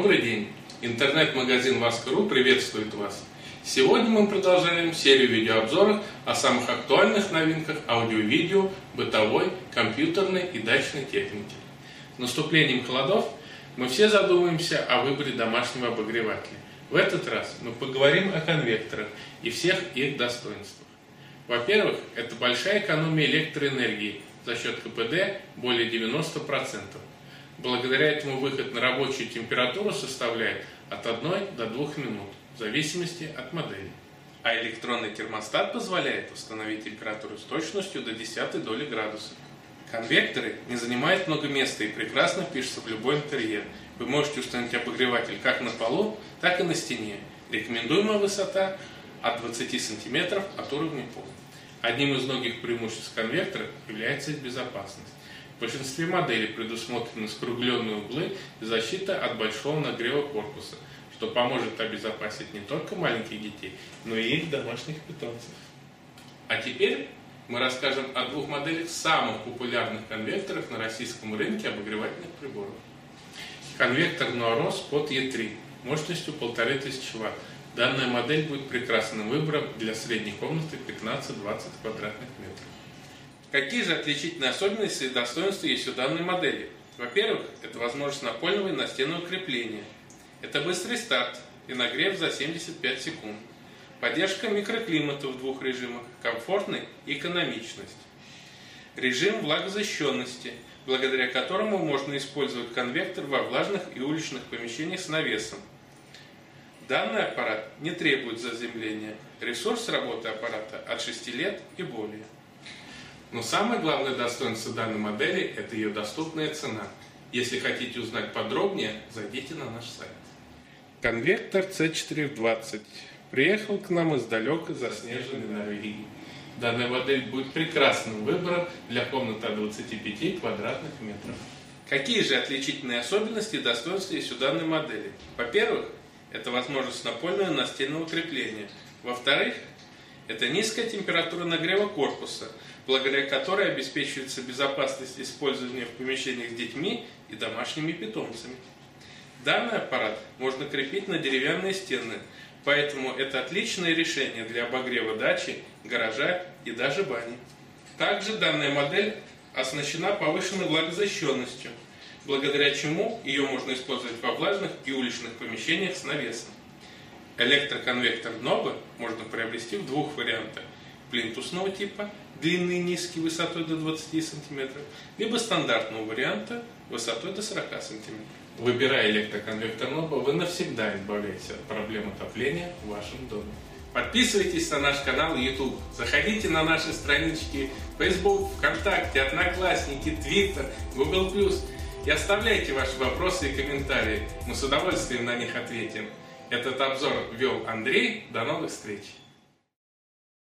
Добрый день! Интернет-магазин Васка.ру приветствует вас. Сегодня мы продолжаем серию видеообзоров о самых актуальных новинках аудио-видео, бытовой, компьютерной и дачной техники. С наступлением холодов мы все задумаемся о выборе домашнего обогревателя. В этот раз мы поговорим о конвекторах и всех их достоинствах. Во-первых, это большая экономия электроэнергии за счет КПД более 90%. Благодаря этому выход на рабочую температуру составляет от 1 до 2 минут, в зависимости от модели. А электронный термостат позволяет установить температуру с точностью до 10 доли градуса. Конвекторы не занимают много места и прекрасно пишутся в любой интерьер. Вы можете установить обогреватель как на полу, так и на стене. Рекомендуемая высота от 20 см от уровня пола. Одним из многих преимуществ конвектора является безопасность. В большинстве моделей предусмотрены скругленные углы и защита от большого нагрева корпуса, что поможет обезопасить не только маленьких детей, но и их домашних питомцев. А теперь мы расскажем о двух моделях самых популярных конвекторов на российском рынке обогревательных приборов. Конвектор Nuaros под E3 мощностью 1500 Вт. Данная модель будет прекрасным выбором для средней комнаты 15-20 квадратных метров. Какие же отличительные особенности и достоинства есть у данной модели? Во-первых, это возможность напольного и настенного крепления. Это быстрый старт и нагрев за 75 секунд. Поддержка микроклимата в двух режимах, комфортность и экономичность. Режим влагозащищенности, благодаря которому можно использовать конвектор во влажных и уличных помещениях с навесом. Данный аппарат не требует заземления. Ресурс работы аппарата от 6 лет и более. Но самое главное достоинство данной модели – это ее доступная цена. Если хотите узнать подробнее, зайдите на наш сайт. Конвектор C420 приехал к нам из далекой заснеженной Норвегии. Данная модель будет прекрасным выбором для комнаты от 25 квадратных метров. Какие же отличительные особенности и достоинства есть у данной модели? Во-первых, это возможность напольного настенного крепления. Во-вторых, это низкая температура нагрева корпуса, благодаря которой обеспечивается безопасность использования в помещениях детьми и домашними питомцами. Данный аппарат можно крепить на деревянные стены, поэтому это отличное решение для обогрева дачи, гаража и даже бани. Также данная модель оснащена повышенной влагозащищенностью, благодаря чему ее можно использовать во влажных и уличных помещениях с навесом. Электроконвектор Ноба можно приобрести в двух вариантах. Плинтусного типа, длинный низкий, высотой до 20 см, либо стандартного варианта высотой до 40 см. Выбирая электроконвектор Ноба, вы навсегда избавляетесь от проблем отопления в вашем доме. Подписывайтесь на наш канал YouTube, заходите на наши странички Facebook, ВКонтакте, Одноклассники, Twitter, Google+, и оставляйте ваши вопросы и комментарии. Мы с удовольствием на них ответим. Этот обзор вел Андрей. До новых встреч!